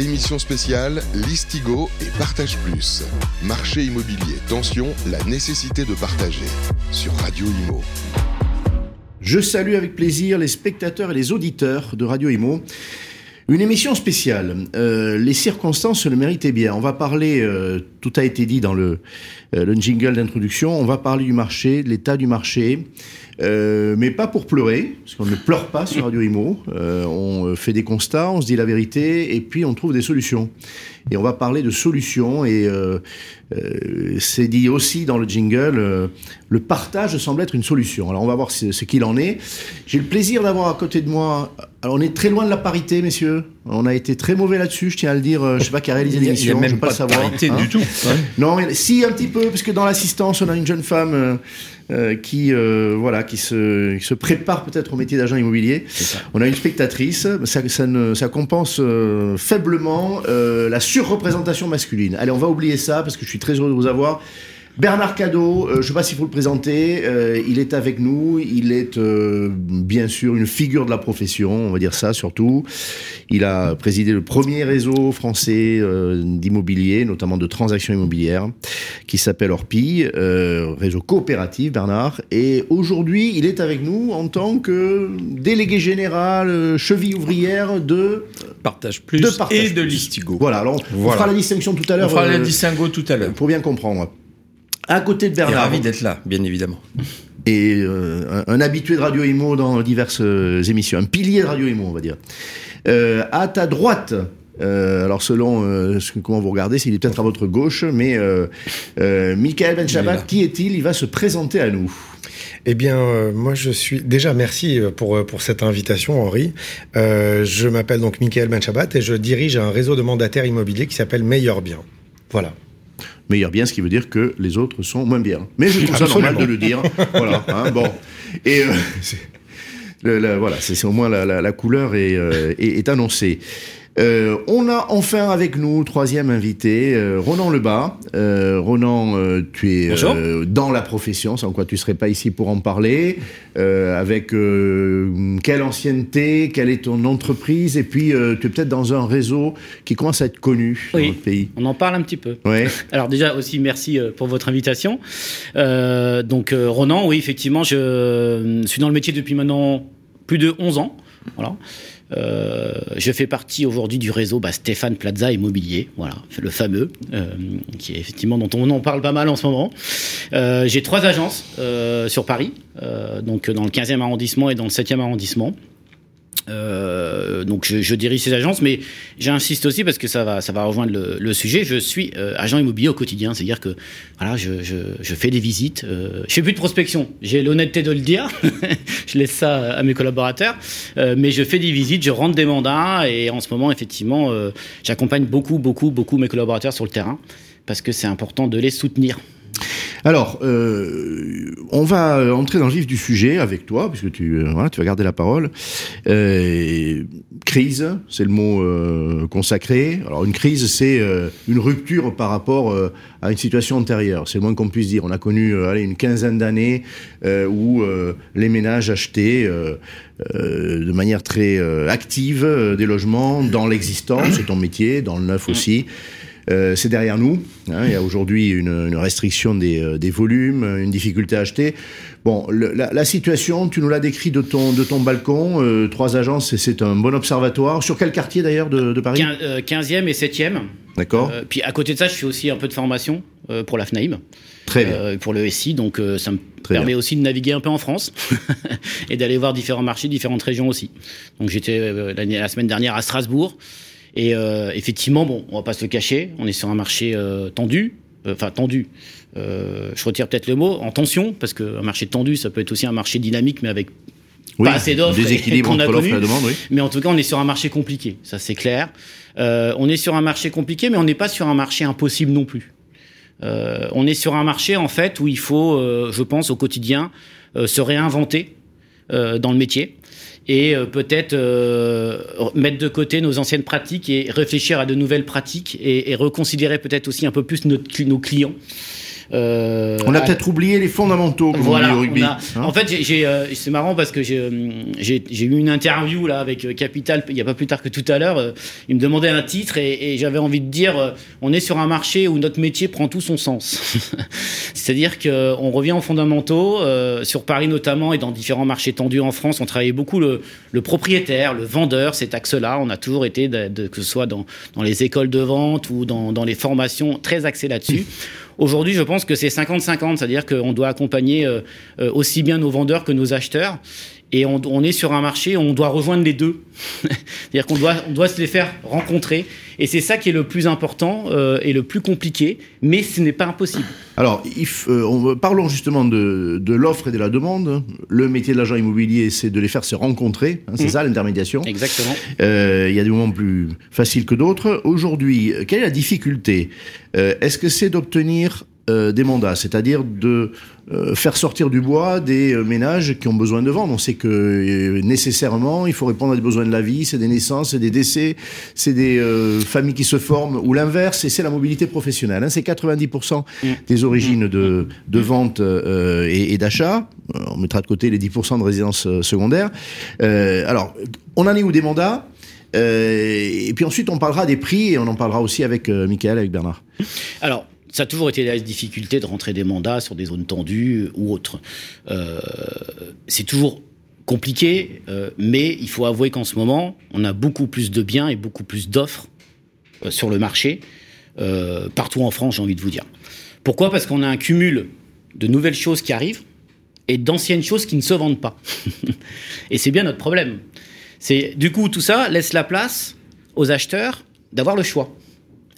Émission spéciale Listigo et Partage Plus. Marché immobilier, tension, la nécessité de partager. Sur Radio Imo. Je salue avec plaisir les spectateurs et les auditeurs de Radio Imo. Une émission spéciale. Euh, les circonstances le méritaient bien. On va parler, euh, tout a été dit dans le, euh, le jingle d'introduction, on va parler du marché, de l'état du marché, euh, mais pas pour pleurer, parce qu'on ne pleure pas sur Radio Imo. Euh, on fait des constats, on se dit la vérité, et puis on trouve des solutions. Et on va parler de solutions, et euh, euh, c'est dit aussi dans le jingle, euh, le partage semble être une solution. Alors on va voir ce, ce qu'il en est. J'ai le plaisir d'avoir à côté de moi. Alors on est très loin de la parité, messieurs. On a été très mauvais là-dessus, je tiens à le dire. Euh, Je sais pas qui a réalisé l'émission, même je veux pas, pas le savoir. parité hein. du tout. Non, mais si un petit peu, parce que dans l'assistance, on a une jeune femme euh, qui, euh, voilà, qui se, qui se prépare peut-être au métier d'agent immobilier. On a une spectatrice, ça, ça, ne, ça compense euh, faiblement la surreprésentation masculine. Allez, on va oublier ça parce que je suis très heureux de vous avoir. Bernard Cadeau, euh, je ne sais pas s'il faut le présenter, euh, il est avec nous, il est euh, bien sûr une figure de la profession, on va dire ça surtout. Il a présidé le premier réseau français euh, d'immobilier, notamment de transactions immobilières, qui s'appelle Orpi, réseau coopératif Bernard. Et aujourd'hui, il est avec nous en tant que délégué général, cheville ouvrière de... Partage plus De Partage et de. Listigo. Voilà, alors on Voilà. fera la distinction tout à On l'heure. fera euh, la distinguo tout à l'heure. pour bien comprendre. À côté de Et Bernard, ravi d'être là, bien évidemment. et euh, un, un habitué de Radio Imo dans diverses euh, émissions, un pilier de Radio Imo, on va dire. Euh, à ta droite, euh, alors selon euh, ce que- comment vous regardez, s'il est peut-être à votre gauche, mais euh, euh, Michael Ben. Shabbat, qui est-il? Il va se présenter à nous. Eh bien, euh, moi, je suis déjà merci pour pour cette invitation, Henri. Euh, je m'appelle donc Michael Benchabat et je dirige un réseau de mandataires immobiliers qui s'appelle Meilleur Bien. Voilà. Meilleur bien, ce qui veut dire que les autres sont moins bien. Mais je trouve ça Absolument. normal de le dire. voilà. hein, bon. Et euh, c'est- le- le- voilà, c'est c'est au moins la, la- la couleur est, euh, est, est annoncée. Euh, on a enfin avec nous troisième invité, euh, Ronan Lebas. Euh, Ronan, tu es dans la profession, sans quoi tu serais pas ici pour en parler. Avec quelle ancienneté, quelle est ton entreprise, et puis tu es peut-être dans un réseau qui commence à être connu dans notre pays. On en parle un petit peu. Ouais. Alors déjà aussi merci pour votre invitation. Donc Ronan, oui effectivement, je suis dans le métier depuis maintenant plus de 11 ans. Voilà. Euh, je fais partie aujourd'hui du réseau bah, Stéphane Plaza Immobilier, voilà, le fameux, euh, qui est effectivement dont on en parle pas mal en ce moment. Euh, J'ai trois agences sur Paris, donc dans le 15e arrondissement et dans le 7e arrondissement. Euh, donc je, je dirige ces agences, mais j'insiste aussi parce que ça va, ça va rejoindre le, le sujet. Je suis euh, agent immobilier au quotidien, c'est-à-dire que voilà, je, je, je fais des visites. Euh, je fais plus de prospection. J'ai l'honnêteté de le dire. je laisse ça à mes collaborateurs, Euh, mais je fais des visites, je rentre des mandats et en ce moment effectivement, euh, j'accompagne beaucoup, beaucoup, beaucoup mes collaborateurs sur le terrain parce que c'est important de les soutenir. Alors, euh, on va entrer dans le vif du sujet avec toi, puisque tu, euh, voilà, tu vas garder la parole. Euh, crise, c'est le mot consacré. Alors, une crise, c'est une rupture par rapport à une situation antérieure. C'est le moins qu'on puisse dire. On a connu une quinzaine d'années où les ménages achetaient de manière très active des logements dans l'existant, c'est ton métier, dans le neuf aussi. Euh, c'est derrière nous. hein. il y a aujourd'hui une, une restriction des, euh, des volumes, une difficulté à acheter. Bon, le- la, la situation, tu nous l'as décrit de ton, de ton balcon. euh, trois agences, c'est un bon observatoire. Sur quel quartier d'ailleurs de, de Paris? Quin- euh, 15e et 7e. D'accord. Euh, puis à côté de ça, je fais aussi un peu de formation pour la FNAIM. Très bien. pour le SI. Donc ça me Très permet bien. aussi de naviguer un peu en France et d'aller voir différents marchés, différentes régions aussi. Donc j'étais la semaine dernière à Strasbourg. Et euh, effectivement, bon, on va pas se le cacher, on est sur un marché euh, tendu, Euh, enfin tendu. Je retire peut-être le mot en tension parce qu'un marché tendu, ça peut être aussi un marché dynamique, mais avec Oui, pas assez d'offres Déséquilibre entre l'offre et la demande, oui. mais en tout cas, on est sur un marché compliqué, ça c'est clair. On est sur un marché compliqué, mais on n'est pas sur un marché impossible non plus. Euh, on est sur un marché en fait où il faut, euh, je pense, au quotidien, euh, se réinventer dans le métier et euh, peut-être euh, mettre de côté nos anciennes pratiques et réfléchir à de nouvelles pratiques et, reconsidérer peut-être aussi un peu plus nos clients. Euh, On a à- peut-être oublié les fondamentaux comme voilà, on dit au rugby. a- hein. en fait, euh, c'est marrant parce que j'ai, euh, j'ai, eu une interview là avec Capital il y a pas plus tard que tout à l'heure. il me demandait un titre et, et j'avais envie de dire, on est sur un marché où notre métier prend tout son sens. C'est-à-dire que on revient aux fondamentaux euh, sur Paris notamment et dans différents marchés tendus en France. On travaillait beaucoup le, le propriétaire, le vendeur, cet axe-là. On a toujours été, de- de- que ce soit dans, dans les écoles de vente ou dans, dans les formations, très axé là-dessus. Aujourd'hui, je pense que c'est 50-50, c'est-à-dire qu'on doit accompagner euh, euh, aussi bien nos vendeurs que nos acheteurs. Et on, on est sur un marché où on doit rejoindre les deux. c'est-à-dire qu'on doit, on doit se les faire rencontrer. Et c'est ça qui est le plus important euh, et le plus compliqué, mais ce n'est pas impossible. Alors, euh, on- parlons justement de, de l'offre et de la demande. Le métier de l'agent immobilier, c'est de les faire se rencontrer. hein, c'est Mhm. ça l'intermédiation. Exactement. Euh, Il y a des moments plus faciles que d'autres. Aujourd'hui, quelle est la difficulté? Est-ce que c'est d'obtenir des mandats, c'est-à-dire de euh, faire sortir du bois des euh, ménages qui ont besoin de vendre. On sait que euh, nécessairement, il faut répondre à des besoins de la vie, c'est des naissances, c'est des décès, c'est des euh, familles qui se forment, ou l'inverse, et c'est la mobilité professionnelle. hein. C'est 90% Mm. des origines de, de vente euh, et, et d'achat. On mettra de côté les 10% de résidences secondaires. Euh, alors, on en est où des mandats? Euh, et puis ensuite, on parlera des prix et on en parlera aussi avec euh, Michael, avec Bernard. Alors, ça a toujours été la difficulté de rentrer des mandats sur des zones tendues ou autres. Euh, c'est toujours compliqué, euh, mais il faut avouer qu'en ce moment, on a beaucoup plus de biens et beaucoup plus d'offres euh, sur le marché, partout en France, j'ai envie de vous dire. Pourquoi? Parce qu'on a un cumul de nouvelles choses qui arrivent et d'anciennes choses qui ne se vendent pas. et c'est bien notre problème. C'est du coup tout ça laisse la place aux acheteurs d'avoir le choix.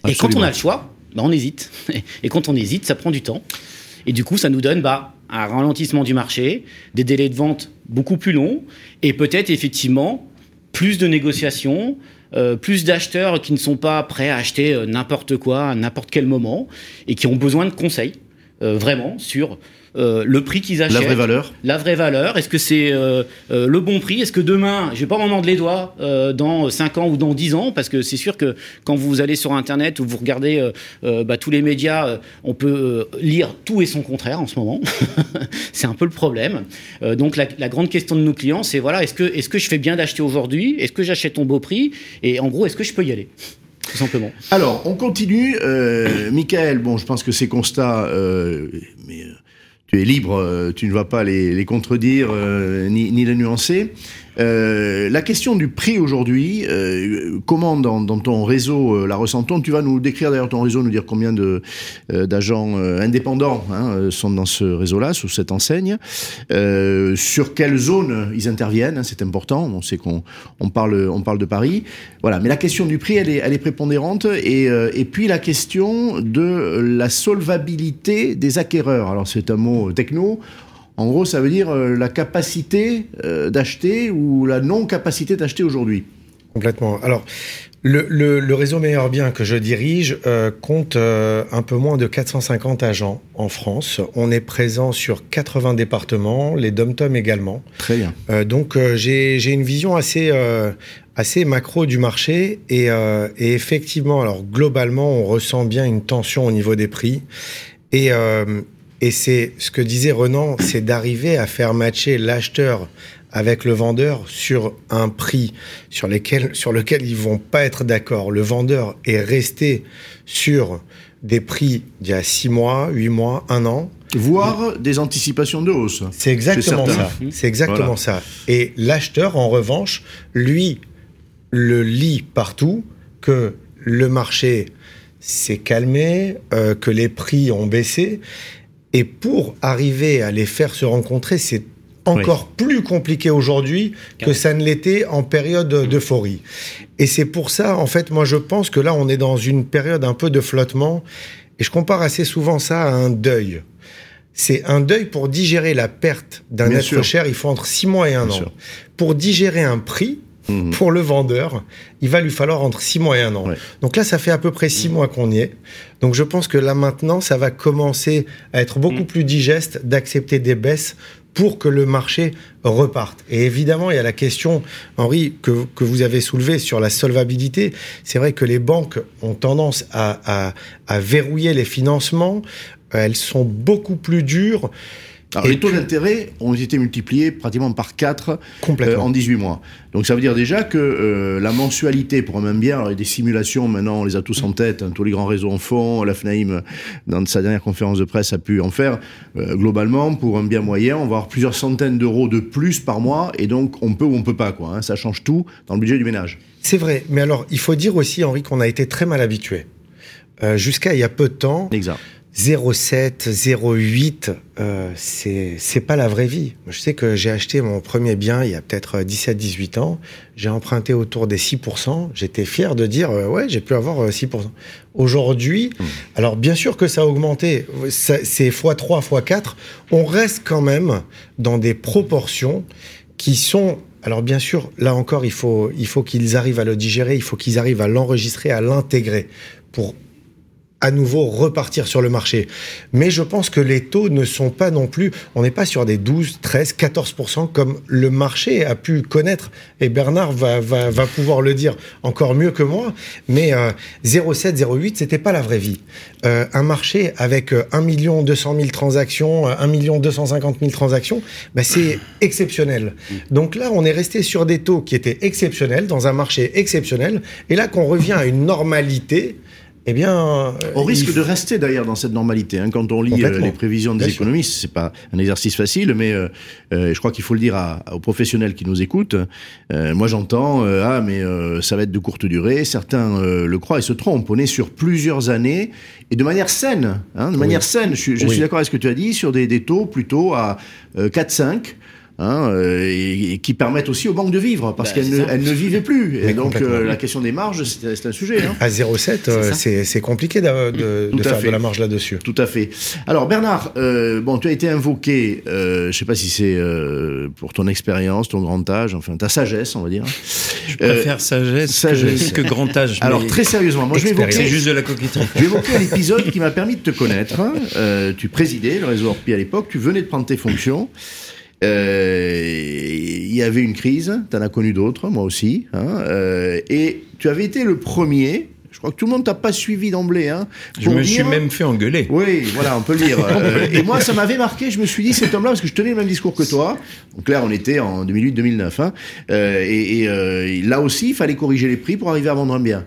Et quand on a le choix, bah, on hésite. Et quand on hésite, ça prend du temps. Et du coup, ça nous donne bah, un ralentissement du marché, des délais de vente beaucoup plus longs, et peut-être effectivement plus de négociations, euh, plus d'acheteurs qui ne sont pas prêts à acheter euh, n'importe quoi à n'importe quel moment, et qui ont besoin de conseils, euh, vraiment, sur euh, le prix qu'ils achètent. La vraie valeur. La vraie valeur, est-ce que c'est euh, euh, le bon prix? Est-ce que demain, je vais pas m'en mordre les doigts euh, dans 5 ans ou dans 10 ans? Parce que c'est sûr que quand vous allez sur Internet ou vous regardez euh, euh, bah, tous les médias, euh, on peut euh, lire tout et son contraire en ce moment. c'est un peu le problème. Euh, donc la, la grande question de nos clients, c'est voilà, est-ce que, est que je fais bien d'acheter aujourd'hui? Est-ce que j'achète au beau prix? Et en gros, est-ce que je peux y aller? Tout simplement. Alors, on continue. Euh, Michael, bon, je pense que ces constats, euh, mais euh, tu es libre, euh, tu ne vas pas les, contredire euh, ni les nuancer. Euh, la question du prix aujourd'hui, euh, comment dans, ton réseau euh, la ressent-on? Tu vas nous décrire d'ailleurs ton réseau, nous dire combien d'agents indépendants hein, sont dans ce réseau-là, sous cette enseigne. Sur quelle zone ils interviennent, hein, c'est important. On sait qu'on on parle on parle de Paris, voilà. Mais la question du prix, elle est prépondérante et puis la question de la solvabilité des acquéreurs. Alors c'est un mot techno. En gros, ça veut dire euh, la capacité euh, d'acheter ou la non-capacité d'acheter aujourd'hui. Complètement. Alors, le, le, le réseau Meilleur Bien que je dirige euh, compte euh, un peu moins de 450 agents en France. On est présent sur 80 départements, les dom-tom également. Très bien. Euh, donc, j'ai une vision assez, assez macro du marché et, et effectivement, alors globalement, on ressent bien une tension au niveau des prix. Et, et c'est ce que disait Renan, c'est d'arriver à faire matcher l'acheteur avec le vendeur sur un prix sur, lesquels, sur lequel ils vont pas être d'accord. Le vendeur est resté sur des prix d'il y a six mois, huit mois, un an. Voire des anticipations de hausse. C'est exactement ça. C'est exactement Voilà. ça. Et l'acheteur, en revanche, lui, le lit partout que le marché s'est calmé, euh, que les prix ont baissé. Et pour arriver à les faire se rencontrer, c'est encore plus compliqué aujourd'hui que ça ne l'était en période d'euphorie. Et c'est pour ça, en fait, moi je pense que là, on est dans une période un peu de flottement. Et je compare assez souvent ça à un deuil. C'est un deuil pour digérer la perte d'un être sûr. cher, il faut entre six mois et un Bien an. sûr. Pour digérer un prix, Mhm. pour le vendeur, il va lui falloir entre six mois et un an. Ouais. Donc là, ça fait à peu près six mois qu'on y est. Donc je pense que là maintenant, ça va commencer à être beaucoup plus digeste d'accepter des baisses pour que le marché reparte. Et évidemment, il y a la question, Henri, que, que vous avez soulevée sur la solvabilité. C'est vrai que les banques ont tendance à, à, à verrouiller les financements. elles sont beaucoup plus dures. Alors, Et les taux d'intérêt ont été multipliés pratiquement par 4 Complètement. en 18 mois. Donc ça veut dire déjà que euh, la mensualité pour un même bien, alors il y a des simulations maintenant, on les a tous en tête, hein, tous les grands réseaux en font, la FNAIM, dans sa dernière conférence de presse, a pu en faire. Euh, globalement, pour un bien moyen, on va avoir plusieurs centaines d'euros de plus par mois, et donc on peut ou on peut pas, quoi. hein. ça change tout dans le budget du ménage. C'est vrai, mais alors il faut dire aussi, Henri, qu'on a été très mal habitué. Euh, Jusqu'à il y a peu de temps, Exact. 0,7, 0,8, euh, c'est c'est pas la vraie vie. Je sais que j'ai acheté mon premier bien il y a peut-être 17-18 ans. J'ai emprunté autour des 6%. J'étais fier de dire, euh, ouais, j'ai pu avoir euh, 6%. Aujourd'hui, alors bien sûr que ça a augmenté. C'est x3, x4. On reste quand même dans des proportions qui sont alors bien sûr, là encore, il faut, il faut qu'ils arrivent à le digérer, il faut qu'ils arrivent à l'enregistrer, à l'intégrer pour à nouveau repartir sur le marché. Mais je pense que les taux ne sont pas non plus, on n'est pas sur des 12, 13, 14% comme le marché a pu connaître. Et Bernard va, va, va pouvoir le dire encore mieux que moi. Mais euh, 0,7, 0,8, c'était pas la vraie vie. Euh, un marché avec euh, 1 million 200 000 transactions, euh, 1 million 250 000 transactions, bah, c'est exceptionnel. Donc là, on est resté sur des taux qui étaient exceptionnels, dans un marché exceptionnel. Et là, qu'on revient à une normalité, eh bien... euh, On risque il de rester d'ailleurs dans cette normalité. hein. Quand on lit euh, les prévisions des Bien économistes, c'est pas un exercice facile, mais euh, euh, je crois qu'il faut le dire à- aux professionnels qui nous écoutent. Euh, moi, j'entends euh, ah mais euh, ça va être de courte durée. Certains euh, le croient et se trompent. On est sur plusieurs années et de manière saine, hein, de manière saine. Je, suis- je Oui. suis d'accord avec ce que tu as dit sur des, des taux plutôt à euh, 4-5. Hein, euh, et, et qui permettent aussi aux banques de vivre parce Bah, qu'elles ne, elles ne vivaient plus. Et Mais donc euh, la question des marges, c'est c'est un sujet. Hein. À 0,7, euh, c'est c'est compliqué de, de à faire fait. de la marge là-dessus. Tout à fait. Alors Bernard, euh, bon, tu as été invoqué, euh, je sais pas si c'est euh, pour ton expérience, ton grand âge, enfin ta sagesse, on va dire. Je préfère sagesse, sagesse. Que, que grand âge. Alors très sérieusement, moi je vais Expérience. c'est évoquer, juste de la coquetterie. je vais évoquer un épisode qui m'a permis de te connaître. hein. Euh, tu présidais le réseau Orpi à l'époque, tu venais de prendre tes fonctions. Euh, Il y avait une crise, tu en as connu d'autres, moi aussi. hein, euh, et tu avais été le premier, je crois que tout le monde t'a pas suivi d'emblée. Hein, Je me suis même fait engueuler. Oui, voilà, on peut le dire. Euh, et moi, ça m'avait marqué. Je me suis dit, cet homme-là, parce que je tenais le même discours que toi. Donc là, on était en 2008-2009. Hein, euh, et et, euh, là aussi, il fallait corriger les prix pour arriver à vendre un bien.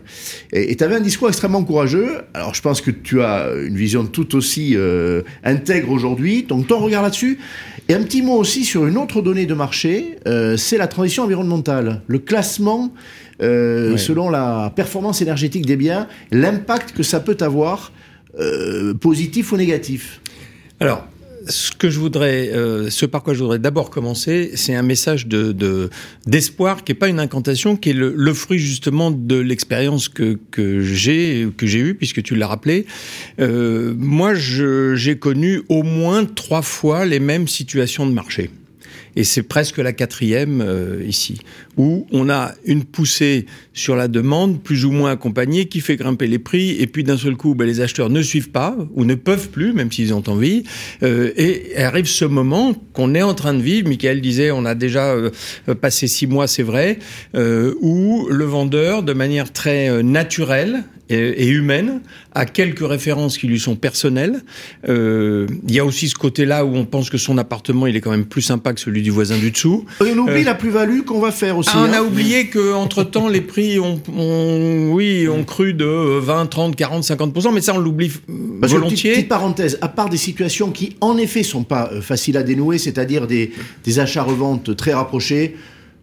Et tu avais un discours extrêmement courageux. Alors, je pense que tu as une vision tout aussi intègre aujourd'hui. Donc, ton regard là-dessus. Et un petit mot aussi sur une autre donnée de marché, euh, c'est la transition environnementale. Le classement euh, Ouais. selon la performance énergétique des biens, l'impact que ça peut avoir, euh, positif ou négatif. Alors, ce que je voudrais, euh, ce par quoi je voudrais d'abord commencer, c'est un message de de- d'espoir qui est pas une incantation, qui est le, le fruit justement de l'expérience que que j'ai que j'ai eue, puisque tu l'as rappelé. Euh, moi, j'ai connu au moins trois fois les mêmes situations de marché. Et c'est presque la quatrième euh, ici, où on a une poussée sur la demande plus ou moins accompagnée qui fait grimper les prix, et puis d'un seul coup, ben, les acheteurs ne suivent pas ou ne peuvent plus, même s'ils ont envie. Euh, et arrive ce moment qu'on est en train de vivre. Michael disait, on a déjà euh, passé six mois, c'est vrai, euh, où le vendeur, de manière très euh, naturelle et, et humaine, a quelques références qui lui sont personnelles. Euh, Il y a aussi ce côté-là où on pense que son appartement, il est quand même plus sympa que celui du voisin du dessous. Et on oublie Euh, la plus-value qu'on va faire aussi. Ah, on hein. a oublié que entre temps les prix ont, ont- oui ont cru de 20, 30, 40, 50% mais ça on l'oublie euh, que, petite, volontiers. petite parenthèse, à part des situations qui, en effet, sont pas faciles à dénouer, c'est-à-dire des, des achats-reventes très rapprochés,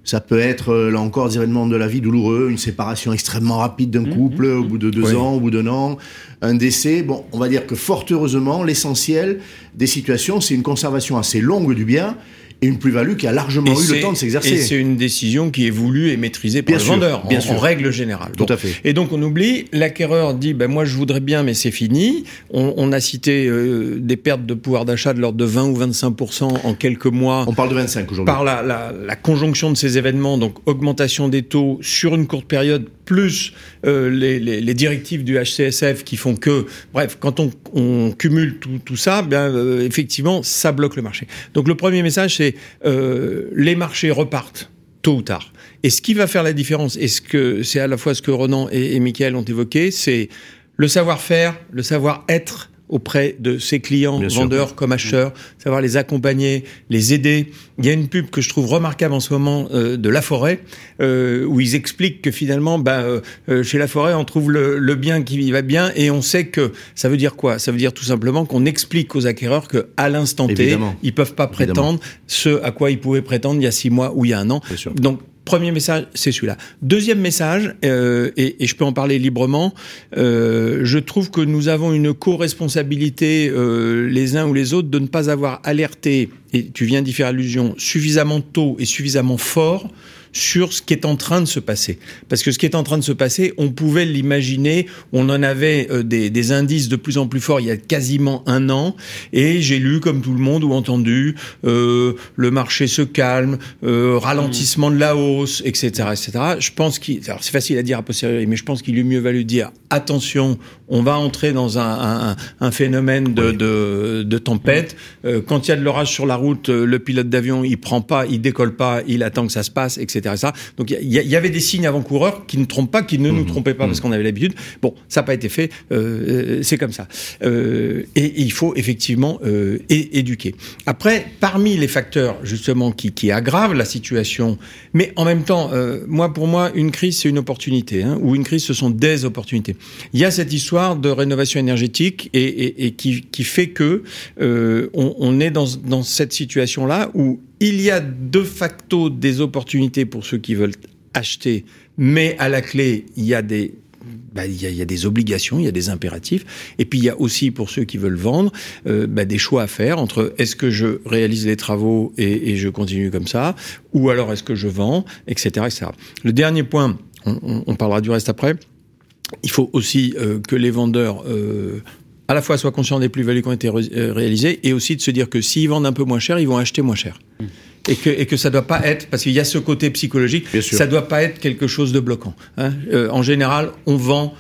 ça peut être, euh, là encore, des événements de la vie douloureux, une séparation extrêmement rapide d'un couple au bout de deux Oui. ans, au bout d'un an, un décès. Bon, on va dire que fort heureusement, l'essentiel des situations, c'est une conservation assez longue du bien et une plus-value qui a largement eu le temps de et s'exercer. c'est une décision qui est voulue et maîtrisée par Bien le sûr, vendeur, bien en, sûr. en règle générale. Tout Bon. à fait. Et donc on oublie, l'acquéreur dit, ben moi je voudrais bien, mais c'est fini. On, on a cité euh, des pertes de pouvoir d'achat de l'ordre de 20 ou 25% en quelques mois. On parle de 25 aujourd'hui. par la, la, la conjonction de ces événements, donc augmentation des taux sur une courte période, plus euh, les, les, les directives du HCSF qui font que, bref, quand on, on cumule tout, tout ça, bien euh, effectivement, ça bloque le marché. Donc le premier message, c'est euh, les marchés repartent tôt ou tard. Et ce qui va faire la différence, et c'est à la fois ce que Ronan et, et Michael ont évoqué, c'est le savoir-faire, le savoir-être auprès de ses clients, vendeurs comme acheteurs, savoir les accompagner, les aider. Il y a une pub que je trouve remarquable en ce moment euh, de La Forêt, euh, où ils expliquent que finalement, bah, euh, chez La Forêt, on trouve le, le, bien qui va bien, et on sait que ça veut dire quoi? Ça veut dire tout simplement qu'on explique aux acquéreurs que à l'instant T, ils peuvent pas prétendre ce à quoi ils pouvaient prétendre il y a six mois ou il y a un an. Donc Premier message, c'est celui-là. Deuxième message, euh, et, je peux en parler librement, euh, je trouve que nous avons une co-responsabilité euh, les uns ou les autres de ne pas avoir alerté, et tu viens d'y faire allusion, suffisamment tôt et suffisamment fort sur ce qui est en train de se passer. Parce que ce qui est en train de se passer, on pouvait l'imaginer, on en avait euh, des, des, indices de plus en plus forts il y a quasiment un an, et j'ai lu comme tout le monde ou entendu, euh, le marché se calme, euh, ralentissement de la hausse, etc. etc. Je pense qu'il, c'est facile à dire a posteriori, mais je pense qu'il est mieux valu dire attention, on va entrer dans un, un, un phénomène de, de, de tempête. Euh, quand il y a de l'orage sur la route, euh, le pilote d'avion, il prend pas, il décolle pas, il attend que ça se passe, etc. Ça. Donc il y, y, avait des signes avant-coureurs qui ne trompent pas, qui ne nous mmh. trompaient pas parce mmh. qu'on avait l'habitude. Bon, ça n'a pas été fait, euh, c'est comme ça. Euh, et, et, il faut effectivement euh, éduquer. Après, parmi les facteurs justement qui, qui aggravent la situation, mais en même temps, euh, moi pour moi, une crise c'est une opportunité, hein, ou une crise ce sont des opportunités. Il y a cette histoire de rénovation énergétique et, qui, fait que euh, on, est dans, cette situation-là où il y a de facto des opportunités pour ceux qui veulent acheter, mais à la clé, il y a des bah, obligations, il y a des impératifs, et puis il y a aussi pour ceux qui veulent vendre euh, bah, des choix à faire entre est-ce que je réalise les travaux et, je continue comme ça, ou alors est-ce que je vends, etc.. Le dernier point, on parlera du reste après il faut aussi euh, que les vendeurs euh, à la fois soient conscients des plus-values qui ont été ré euh, réalisées et aussi de se dire que s'ils vendent un peu moins cher, ils vont acheter moins cher. Mmh. Et que, et que ça doit pas être, parce qu'il y a ce côté psychologique, ça doit pas être quelque chose de bloquant. Hein. Euh, en général, on vend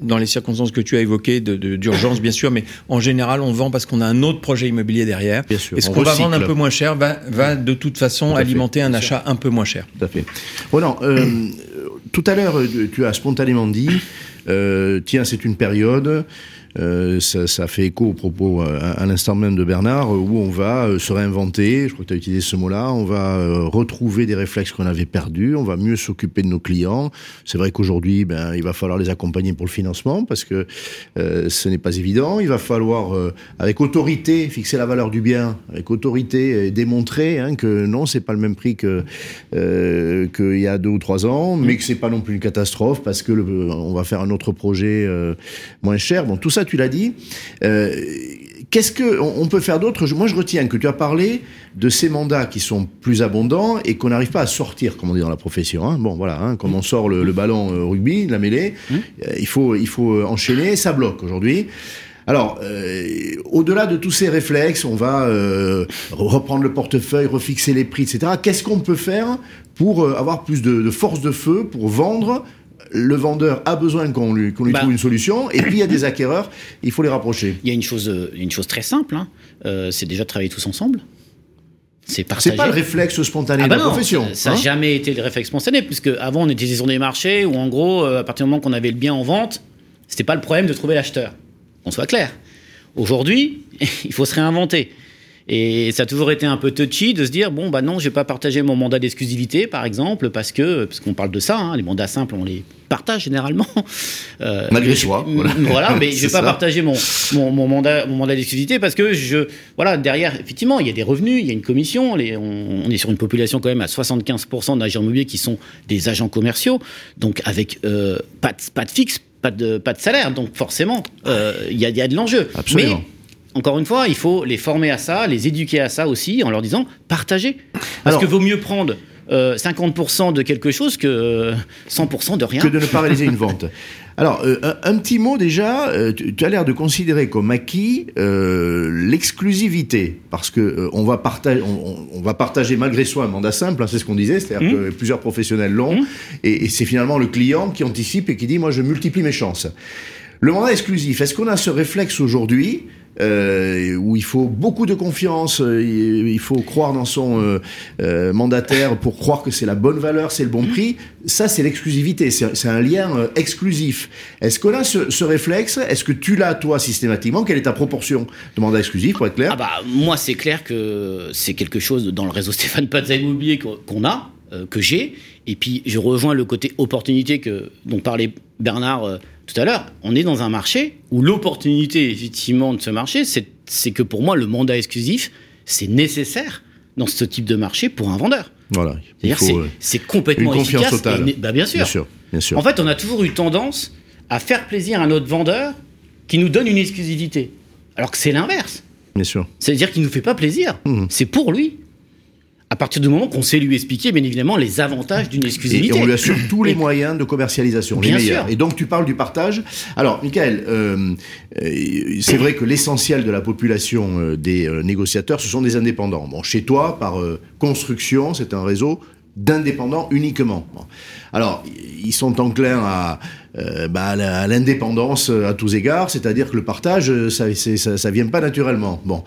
dans les circonstances que tu as évoquées, d'urgence de, de, bien sûr, mais en général, on vend parce qu'on a un autre projet immobilier derrière. Bien sûr, et ce qu'on va vendre un peu moins cher va, va de toute façon alimenter un achat un peu moins cher. Tout à fait. Bon, euh, tout à l'heure, tu as spontanément dit euh, tiens, c'est une période, euh, ça, fait écho au propos à, euh, à l'instant même de Bernard, où on va euh, se réinventer, je crois que tu as utilisé ce mot-là, on va euh, retrouver des réflexes qu'on avait perdus, on va mieux s'occuper de nos clients. C'est vrai qu'aujourd'hui, ben, il va falloir les accompagner pour le financement, parce que euh, ce n'est pas évident. Il va falloir, avec autorité, fixer la valeur du bien, avec autorité, démontrer hein, que non, c'est pas le même prix que qu'il y a deux ou trois ans, mais que c'est pas non plus une catastrophe, parce que le, on va faire un autre projet moins cher. Bon, tout ça, tu l'as dit. Euh, Qu'est-ce que on peut faire d'autre? Moi, je retiens que tu as parlé de ces mandats qui sont plus abondants et qu'on n'arrive pas à sortir, comme on dit dans la profession. Hein. Bon, voilà, hein, comme on sort le, le ballon euh, rugby, la mêlée, mmh. euh, il faut il faut enchaîner. Ça bloque aujourd'hui. Alors, euh, au-delà de tous ces réflexes, on va euh, reprendre le portefeuille, refixer les prix, etc. Qu'est-ce qu'on peut faire pour euh, avoir plus de, de force de feu, pour vendre le vendeur a besoin qu'on lui, qu lui bah, trouve une solution, et puis il y a des acquéreurs, il faut les rapprocher. Il y a une chose, euh, une chose très simple, hein. euh, c'est déjà de travailler tous ensemble. C'est pas le réflexe spontané ah bah de la non, profession. Ça n'a hein jamais été le réflexe spontané, puisque avant on était sur des marchés où en gros, euh, à partir du moment qu'on avait le bien en vente, c'était pas le problème de trouver l'acheteur. Qu'on soit clair. Aujourd'hui, il faut se réinventer. Et ça a toujours été un peu touchy de se dire bon bah non, je vais pas partager mon mandat d'exclusivité par exemple parce que parce qu'on parle de ça, hein, les mandats simples on les partage généralement. Euh, Malgré soi. Voilà, voilà mais je vais pas partager mon, mon, mon, mandat mon mandat d'exclusivité parce que je voilà derrière effectivement il y a des revenus, il y a une commission, les, on, on, est sur une population quand même à 75% d'agents immobiliers qui sont des agents commerciaux, donc avec euh, pas de, pas de fixe, pas de pas de salaire, donc forcément euh, il y, a, y a de l'enjeu. Absolument. Mais, encore une fois, il faut les former à ça, les éduquer à ça aussi, en leur disant partagez. Parce Alors, que vaut mieux prendre euh, 50% de quelque chose que euh, 100% de rien. Que de ne pas réaliser une vente. Alors, euh, un, un, petit mot déjà, euh, tu, tu, as l'air de considérer comme acquis euh, l'exclusivité, parce que euh, on, va partager, on, on, va partager malgré soi un mandat simple, hein, c'est ce qu'on disait, c'est-à-dire mmh. que plusieurs professionnels l'ont, mmh. et, et c'est finalement le client qui anticipe et qui dit, moi je multiplie mes chances. Le mandat exclusif, est-ce qu'on a ce réflexe aujourd'hui euh, où il faut beaucoup de confiance, euh, il faut croire dans son euh, mandataire pour croire que c'est la bonne valeur, c'est le bon prix. Ça, c'est l'exclusivité, c'est un lien exclusif. Est-ce qu'on a ce, réflexe Est-ce que tu l'as toi systématiquement? Quelle est ta proportion de mandat exclusif pour être clair? Ah bah moi c'est clair que c'est quelque chose dans le réseau Stéphane Pazza Immobilier qu'on a, que j'ai. Et puis je rejoins le côté opportunité que dont parlait Bernard tout à l'heure. On est dans un marché où l'opportunité effectivement de ce marché, c'est que pour moi le mandat exclusif c'est nécessaire dans ce type de marché pour un vendeur. Voilà. Il C'est-à-dire c'est euh, complètement une confiance efficace. totale. et bah bien sûr. Bien sûr, bien sûr. En fait, on a toujours eu tendance à faire plaisir à notre vendeur qui nous donne une exclusivité. Alors que c'est l'inverse. bien sûr. C'est-à-dire qu'il ne nous fait pas plaisir. Mhm. C'est pour lui. À partir du moment qu'on sait lui expliquer, bien évidemment, les avantages d'une Et exclusivité. on lui assure tous les Et- moyens de commercialisation, les Bien meilleurs. sûr. Et donc tu parles du partage. Alors, Michael, euh, euh, c'est vrai que l'essentiel de la population euh, des négociateurs, ce sont des indépendants. Bon, chez toi, par construction, c'est un réseau d'indépendants uniquement. Bon. Alors, ils sont enclins à, euh, bah, à l'indépendance euh, à tous égards, c'est-à-dire que le partage, euh, ça, ça, ça vient pas naturellement. Bon,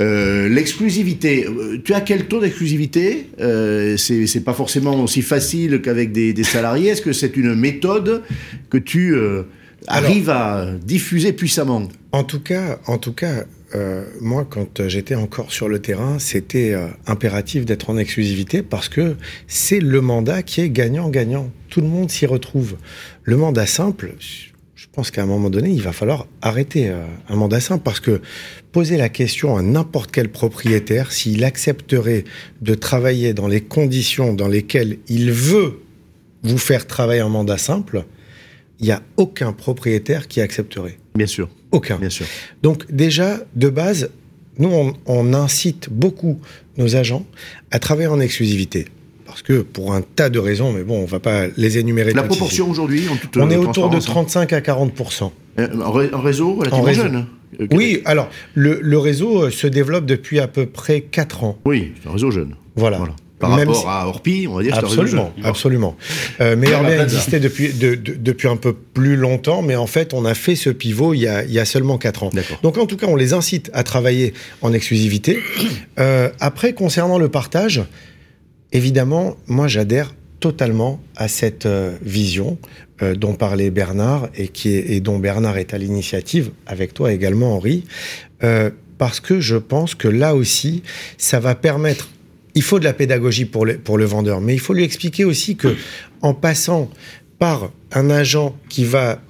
Euh, l'exclusivité. Tu as quel taux d'exclusivité? Euh, C'est pas forcément aussi facile qu'avec des, des salariés. Est-ce que c'est une méthode que tu euh, Alors- arrives à diffuser puissamment? En tout cas, en tout cas, euh, moi, quand j'étais encore sur le terrain, c'était euh, impératif d'être en exclusivité parce que c'est le mandat qui est gagnant-gagnant. Tout le monde s'y retrouve. Le mandat simple, je pense qu'à un moment donné, il va falloir arrêter euh, un mandat simple parce que poser la question à n'importe quel propriétaire s'il accepterait de travailler dans les conditions dans lesquelles il veut vous faire travailler un mandat simple, il n'y a aucun propriétaire qui accepterait. Bien sûr, Aucun. bien sûr. Donc déjà, de base, nous, on, on incite beaucoup nos agents à travailler en exclusivité. Parce que pour un tas de raisons, mais bon, on va pas les énumérer La proportion aujourd'hui, en toute On est euh, autour de transparence, 35 à 40 hein. Euh, en, ré- en réseau relativement En réseau. jeune. Euh, Oui, alors, le, le réseau se développe depuis à peu près 4 ans. Oui, c'est un réseau jeune. Voilà. Voilà. Par Même rapport si- à Orpi, on va dire Absolument, absolument. Euh, Meilleur La bien Plaza. existait depuis, de- de- depuis un peu plus longtemps, mais en fait, on a fait ce pivot il y a, il y a seulement 4 ans. Donc, en tout cas, on les incite à travailler en exclusivité. Euh, après, concernant le partage, évidemment, moi, j'adhère totalement à cette euh, vision euh, dont parlait Bernard et, qui est, et dont Bernard est à l'initiative, avec toi également, Henri, euh, parce que je pense que là aussi, ça va permettre. Il faut de la pédagogie pour le, pour le vendeur, mais il faut lui expliquer aussi que en passant par un agent qui va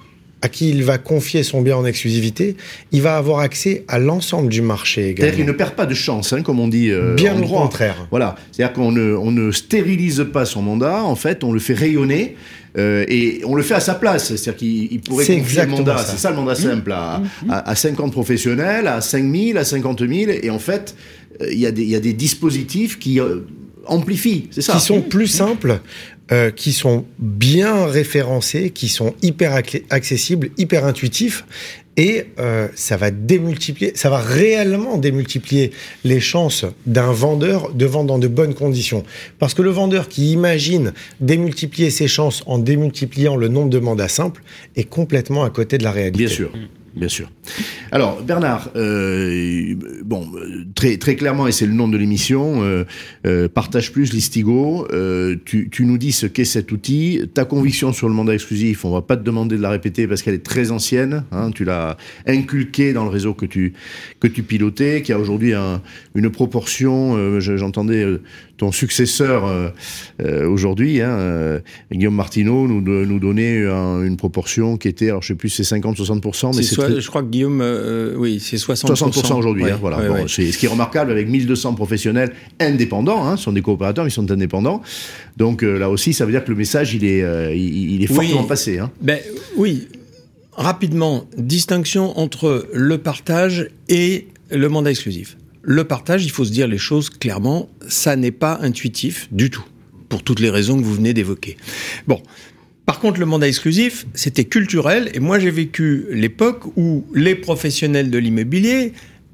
à qui il va confier son bien en exclusivité, il va avoir accès à l'ensemble du marché C'est-à-dire qu'il également. ne perd pas de chance, hein, comme on dit euh, Bien en au droit. contraire. Voilà, c'est-à-dire qu'on ne, on ne stérilise pas son mandat, en fait, on le fait rayonner euh, et on le fait à sa place. C'est-à-dire qu'il il pourrait confier le mandat, c'est ça le mandat simple, à, à, à 50 professionnels, à 5000, à 50 000, et en fait, il y, a des- il y a des dispositifs qui euh, amplifient, c'est ça qui sont plus simples, euh, qui sont bien référencés, qui sont hyper ac- accessibles, hyper intuitifs, et euh, ça va démultiplier, ça va réellement démultiplier les chances d'un vendeur de vendre dans de bonnes conditions. Parce que le vendeur qui imagine démultiplier ses chances en démultipliant le nombre de mandats simples est complètement à côté de la réalité. Bien sûr. Bien sûr. Alors, Bernard, euh, bon, très, très clairement, et c'est le nom de l'émission, euh, euh, Partage Plus, Listigo, tu, nous dis ce qu'est cet outil, ta conviction sur le mandat exclusif, on va pas te demander de la répéter parce qu'elle est très ancienne, hein, tu l'as inculquée dans le réseau que tu, que tu pilotais, qui a aujourd'hui un, une proportion, je- j'entendais ton successeur euh, euh, aujourd'hui, hein, euh, Guillaume Martineau, nous, de- nous donnait un- une proportion qui était, alors je sais plus, c'est 50-60%, mais C'est très- Je crois que Guillaume, euh, oui, c'est 60%. 60% aujourd'hui, Ouais, hein, voilà. ouais, Bon, ouais. c'est ce qui est remarquable avec 1200 professionnels indépendants, hein, ce sont des coopérateurs, mais ils sont indépendants. Donc euh, là aussi, ça veut dire que le message, il est, euh, il, il est Oui. fortement passé. Hein. Ben oui, rapidement, distinction entre le partage et le mandat exclusif. Le partage, il faut se dire les choses clairement, ça n'est pas intuitif du tout, pour toutes les raisons que vous venez d'évoquer. Bon. Par contre, le mandat exclusif, c'était culturel, et moi j'ai vécu l'époque où les professionnels de l'immobilier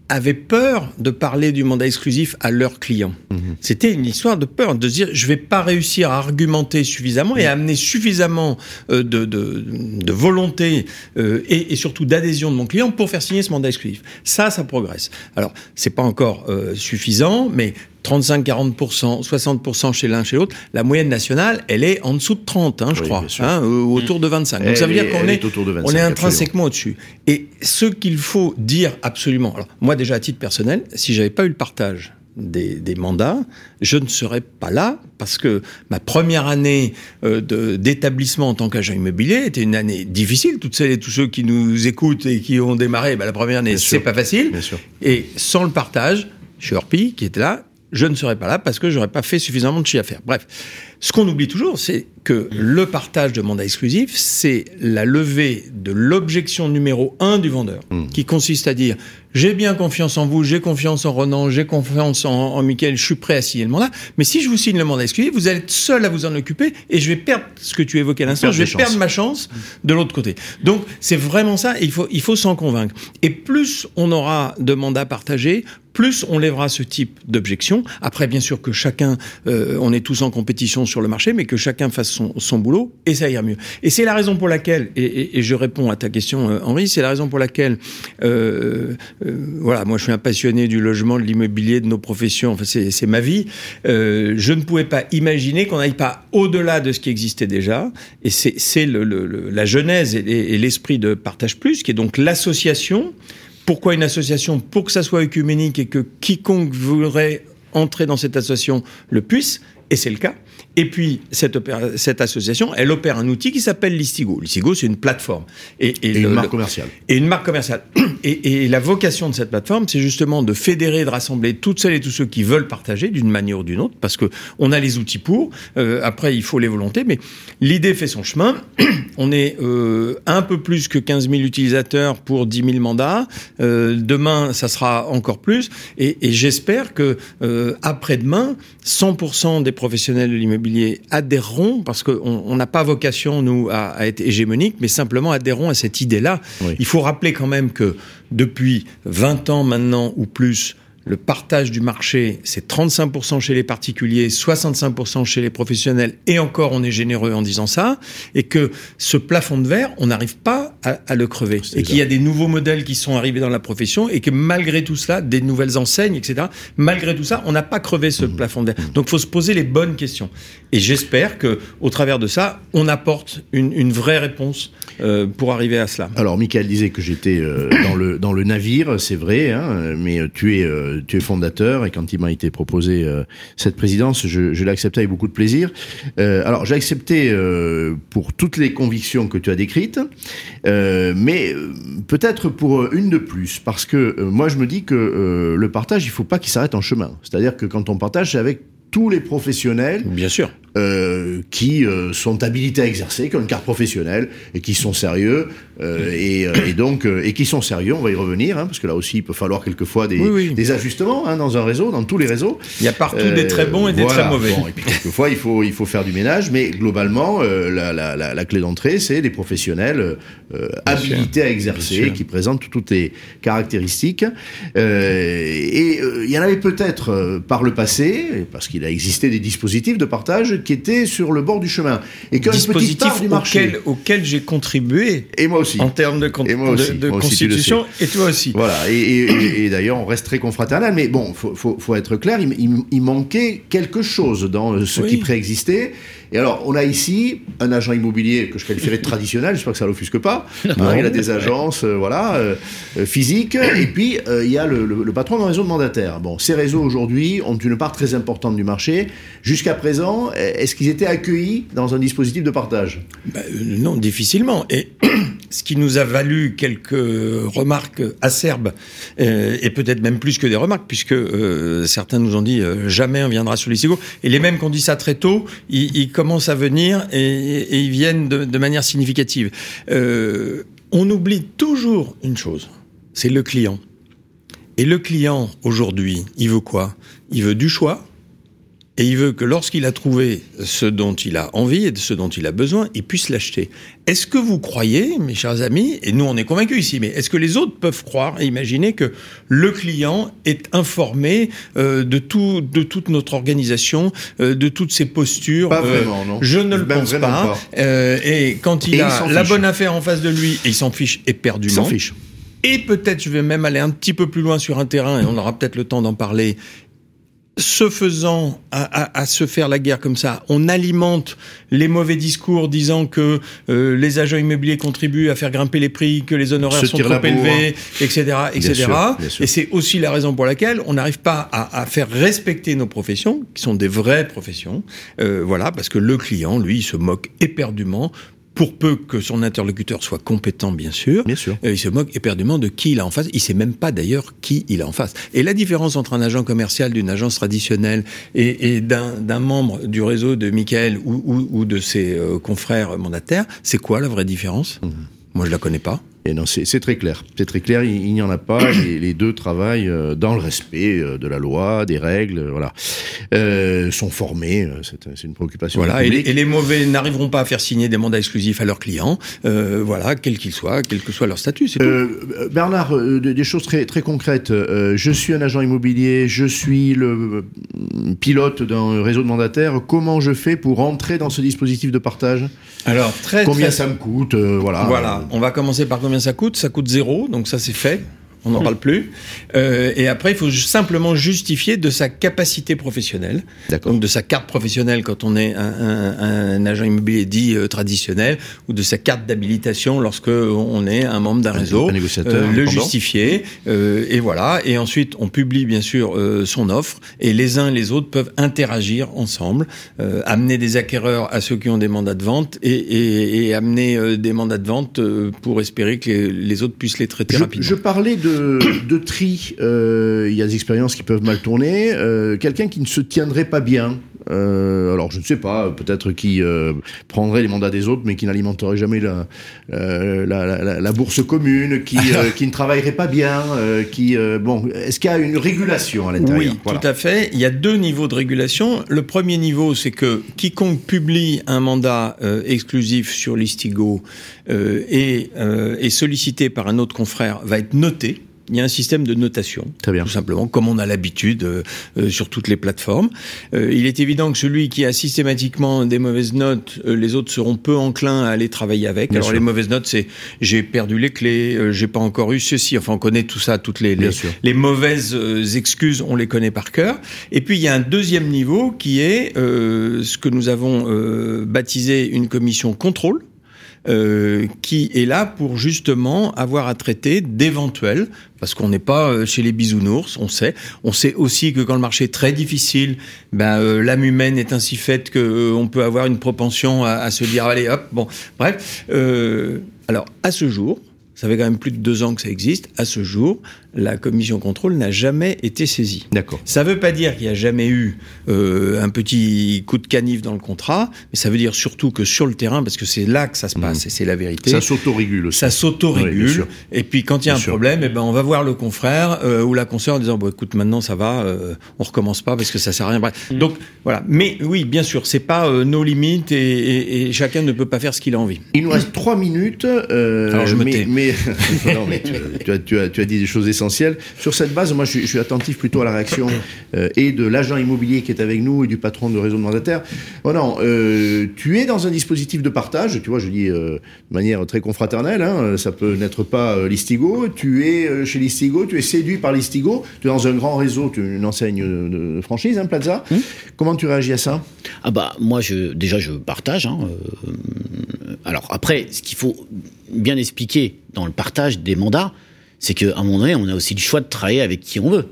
avaient peur de parler du mandat exclusif à leurs clients. C'était une histoire de peur, de dire je vais pas réussir à argumenter suffisamment et à amener suffisamment euh, de, de, de volonté euh, et, et surtout d'adhésion de mon client pour faire signer ce mandat exclusif. Ça, ça progresse. Alors, c'est pas encore euh, suffisant, mais 35-40%, 60% chez l'un, chez l'autre. La moyenne nationale, elle est en dessous de 30, hein, je Oui, crois, bien sûr. hein, ou autour de 25. Donc ça veut dire qu'on est, est autour de 25, on est intrinsèquement au-dessus. Et ce qu'il faut dire absolument, alors moi déjà à titre personnel, si j'avais pas eu le partage des, des mandats, je ne serais pas là parce que ma première année euh, d'établissement en tant qu'agent immobilier était une année difficile. Toutes celles et tous ceux qui nous écoutent et qui ont démarré, bah, la première année, c'est pas facile. Bien sûr. Et sans le partage, chez Orpi, qui était là, je ne serais pas là parce que j'aurais pas fait suffisamment de chiffre d'affaires. Bref, ce qu'on oublie toujours, c'est que le partage de mandat exclusif, c'est la levée de l'objection numéro un du vendeur, qui consiste à dire j'ai bien confiance en vous, j'ai confiance en Ronan, j'ai confiance en, en Mickaël, je suis prêt à signer le mandat. Mais si je vous signe le mandat exclusif, vous allez être seul à vous en occuper et je vais perdre ce que tu évoquais à l'instant, je vais perdre ma chance de l'autre côté. Donc c'est vraiment ça, et il faut, il faut s'en convaincre. Et plus on aura de mandats partagés, plus on lèvera ce type d'objection. Après, bien sûr que chacun, euh, on est tous en compétition sur le marché, mais que chacun fasse son, son boulot et ça ira mieux. Et c'est la raison pour laquelle, et, et- et je réponds à ta question, euh, Henri, c'est la raison pour laquelle, euh, euh, voilà, moi je suis un passionné du logement, de l'immobilier, de nos professions, enfin c'est ma vie. Euh, je ne pouvais pas imaginer qu'on n'aille pas au-delà de ce qui existait déjà. Et c'est c'est le, le- le- la genèse et, et l'esprit de Partage Plus, qui est donc l'association. Pourquoi une association Pour que ça soit œcuménique et que quiconque voudrait entrer dans cette association le puisse, et c'est le cas. Et puis, cette, opéra- cette association, elle opère un outil qui s'appelle Listigo. Listigo, c'est une plateforme. Et, Et le- une marque le- commerciale. et une marque commerciale. Et, et la vocation de cette plateforme, c'est justement de fédérer, de rassembler toutes celles et tous ceux qui veulent partager d'une manière ou d'une autre, parce que on a les outils pour. Euh, après, il faut les volontés, mais l'idée fait son chemin. On est euh, un peu plus que 15 000 utilisateurs pour 10 000 mandats. Euh, demain, ça sera encore plus. Et, j'espère que après-demain, 100% des professionnels de l'immobilier adhéreront, parce qu'on on n'a pas vocation, nous, à, à être hégémonique, mais simplement adhéreront à cette idée-là. Oui. Il faut rappeler quand même que depuis 20 ans maintenant ou plus, le partage du marché, c'est 35% chez les particuliers, 65% chez les professionnels, et encore on est généreux en disant ça, et que ce plafond de verre, on n'arrive pas à, à le crever. Et qu'il y a des nouveaux modèles qui sont arrivés dans la profession, et que malgré tout cela, des nouvelles enseignes, etc., malgré tout ça, on n'a pas crevé ce plafond de verre. Donc il faut se poser les bonnes questions. Et j'espère que au travers de ça, on apporte une, une vraie réponse euh, pour arriver à cela. Alors, Michael disait que j'étais euh, dans le dans le navire, c'est vrai, hein, mais tu es euh, tu es fondateur et quand il m'a été proposé euh, cette présidence, je, je l'ai accepté avec beaucoup de plaisir. Euh, alors, j'ai accepté euh, pour toutes les convictions que tu as décrites, mais peut-être pour une de plus, parce que moi je me dis que le partage, il faut pas qu'il s'arrête en chemin. C'est-à-dire que quand on partage, c'est avec tous les professionnels Bien sûr. euh, qui euh, sont habilités à exercer, qui ont une carte professionnelle et qui sont sérieux euh, et, euh, et donc euh, et qui sont sérieux. On va y revenir hein, parce que là aussi il peut falloir quelquefois des, Oui, oui. des ajustements hein, dans un réseau, dans tous les réseaux. Il y a partout Euh, des très bons et des voilà. très mauvais. Bon, et puis quelquefois il faut il faut faire du ménage, mais globalement euh, la, la, la, la clé d'entrée c'est des professionnels habilités à exercer, qui présentent toutes les caractéristiques. Et il y en avait peut-être par le passé, parce qu'il a existé des dispositifs de partage qui étaient sur le bord du chemin et part du marché. auquel, auquel j'ai contribué Et moi aussi. En termes de, con- Et moi de- aussi. de Moi aussi, tu le constitution, et toi aussi. Voilà, et, et- et- et d'ailleurs on reste très confraternel, mais bon, faut, faut, faut être clair, il, il- il manquait quelque chose dans ce Oui. qui préexistait. Et alors, on a ici un agent immobilier que je qualifierais de traditionnel, j'espère que ça l'offusque pas. Hein, il a des agences, euh, voilà, euh, euh, physiques, et puis euh, il y a le, le- le patron d'un réseau de mandataires. Bon, ces réseaux aujourd'hui ont une part très importante du marché. Jusqu'à présent, est-ce qu'ils étaient accueillis dans un dispositif de partage? Euh, non, difficilement. Et ce qui nous a valu quelques remarques acerbes, et peut-être même plus que des remarques, puisque certains nous ont dit jamais on viendra sur l'ICIGO. Et les mêmes qui ont dit ça très tôt, ils, ils commencent à venir et, ils viennent de, de manière significative. Euh, on oublie toujours une chose, c'est le client. Et le client, aujourd'hui, il veut quoi? Il veut du choix et il veut que lorsqu'il a trouvé ce dont il a envie et de ce dont il a besoin, il puisse l'acheter. Est-ce que vous croyez, mes chers amis, et nous on est convaincus ici, mais est-ce que les autres peuvent croire et imaginer que le client est informé euh, de tout, de toute notre organisation, euh, de toutes ses postures Pas Euh, vraiment, non. Je ne le pense pas. pas. Et quand il Et a la bonne affaire en face de lui, et il s'en fiche Il éperdument. s'en fiche. Et peut-être, je vais même aller un petit peu plus loin sur un terrain, et on aura peut-être le temps d'en parler. Se faisant à, à- à se faire la guerre comme ça, on alimente les mauvais discours disant que euh, les agents immobiliers contribuent à faire grimper les prix, que les honoraires sont trop élevés, etc., etc. sûr, bien sûr. Et c'est aussi la raison pour laquelle on n'arrive pas à, à faire respecter nos professions, qui sont des vraies professions. Euh, voilà, parce que le client, lui, il se moque éperdument. Pour peu que son interlocuteur soit compétent, bien sûr, Bien sûr. euh, il se moque éperdument de qui il a en face. Il sait même pas d'ailleurs qui il a en face. Et la différence entre un agent commercial d'une agence traditionnelle et, et d'un membre du réseau de Michael ou, ou- ou de ses euh, confrères mandataires, c'est quoi la vraie différence? Moi, je la connais pas. Et non, c'est très clair. C'est très clair. Il, il n'y en a pas. les, les deux travaillent euh, dans le respect euh, de la loi, des règles. euh, Voilà. Euh, sont formés. C'est une préoccupation. Voilà, et les, public. et les mauvais n'arriveront pas à faire signer des mandats exclusifs à leurs clients, euh, voilà, quels qu'ils soient, quel que soit leur statut. Euh, Bernard, des choses très, très concrètes. Je suis un agent immobilier, je suis le pilote d'un réseau de mandataires. Comment je fais pour entrer dans ce dispositif de partage? Alors, très, Combien très- ça me coûte Voilà. Voilà, on va commencer par combien ça coûte? Ça coûte zéro, donc ça c'est fait. On n'en parle plus. Euh, et après, il faut simplement justifier de sa capacité professionnelle, D'accord. donc de sa carte professionnelle quand on est un, un- un agent immobilier dit euh, traditionnel, ou de sa carte d'habilitation lorsque on est un membre d'un Un- réseau. un négociateur Euh, le justifier, euh, et voilà. Et ensuite, on publie bien sûr euh, son offre, et les uns et les autres peuvent interagir ensemble, euh, amener des acquéreurs à ceux qui ont des mandats de vente, et, et- et amener euh, des mandats de vente euh, pour espérer que les, les autres puissent les traiter Je, rapidement. je parlais de, de tri. Euh, Il y a des expériences qui peuvent mal tourner. Euh, Quelqu'un qui ne se tiendrait pas bien. Euh, alors, je ne sais pas, peut-être qui euh, prendrait les mandats des autres, mais qui n'alimenterait jamais la, euh, la, la- la- la bourse commune, qui, euh, qui ne travaillerait pas bien, euh, qui euh, bon, est-ce qu'il y a une régulation à l'intérieur Oui, tout à fait. Il y a deux niveaux de régulation. Le premier niveau, c'est que quiconque publie un mandat euh, exclusif sur Listigo euh, et euh, est sollicité par un autre confrère va être noté. Il y a un système de notation, Très bien. tout simplement, comme on a l'habitude euh, euh, sur toutes les plateformes. Euh, il est évident que celui qui a systématiquement des mauvaises notes, euh, les autres seront peu enclins à aller travailler avec. Bien Alors sûr. les mauvaises notes, c'est j'ai perdu les clés, euh, j'ai pas encore eu ceci. Enfin, on connaît tout ça, toutes les, les, les mauvaises euh, excuses, on les connaît par cœur. Et puis il y a un deuxième niveau qui est euh, ce que nous avons euh, baptisé une commission contrôle. Euh, qui est là pour justement avoir à traiter d'éventuels, parce qu'on n'est pas euh, chez les bisounours, on sait. On sait aussi que quand le marché est très difficile, ben euh, l'âme humaine est ainsi faite que euh, on peut avoir une propension à, à se dire allez hop, bon, bref. Alors à ce jour, ça fait quand même plus de deux ans que ça existe. À ce jour, la commission contrôle n'a jamais été saisie. D'accord. Ça ne veut pas dire qu'il n'y a jamais eu euh, un petit coup de canif dans le contrat, mais ça veut dire surtout que sur le terrain, parce que c'est là que ça se passe, et c'est la vérité. Ça s'autorégule aussi. Ça Oui, bien s'autorégule. sûr. et puis quand il y a Bien un sûr. problème, eh ben on va voir le confrère euh, ou la consoeur en disant bon écoute maintenant ça va, euh, on recommence pas parce que ça sert à rien. Bref. Donc voilà. Mais oui, bien sûr, c'est pas euh, nos limites et, et- et chacun ne peut pas faire ce qu'il a envie. Il nous reste trois minutes. euh, Alors, je me mais, tais. mais, non, mais tu, tu as, tu, as, tu as dit des choses essentielles. Sur cette base, moi, je, suis- je suis attentif plutôt à la réaction euh, et de l'agent immobilier qui est avec nous et du patron de réseau de mandataires. Oh non, euh, tu es dans un dispositif de partage. Tu vois, je dis euh, de manière très confraternelle. Hein, ça peut n'être pas Listigo. Tu es chez Listigo. Tu es séduit par Listigo. Tu es dans un grand réseau, tu es une enseigne de, franchise, hein, Plaza. Comment tu réagis à ça? Ah bah moi je déjà je partage. hein, alors après, ce qu'il faut bien expliquer dans le partage des mandats, c'est qu'à un moment donné, on a aussi le choix de travailler avec qui on veut.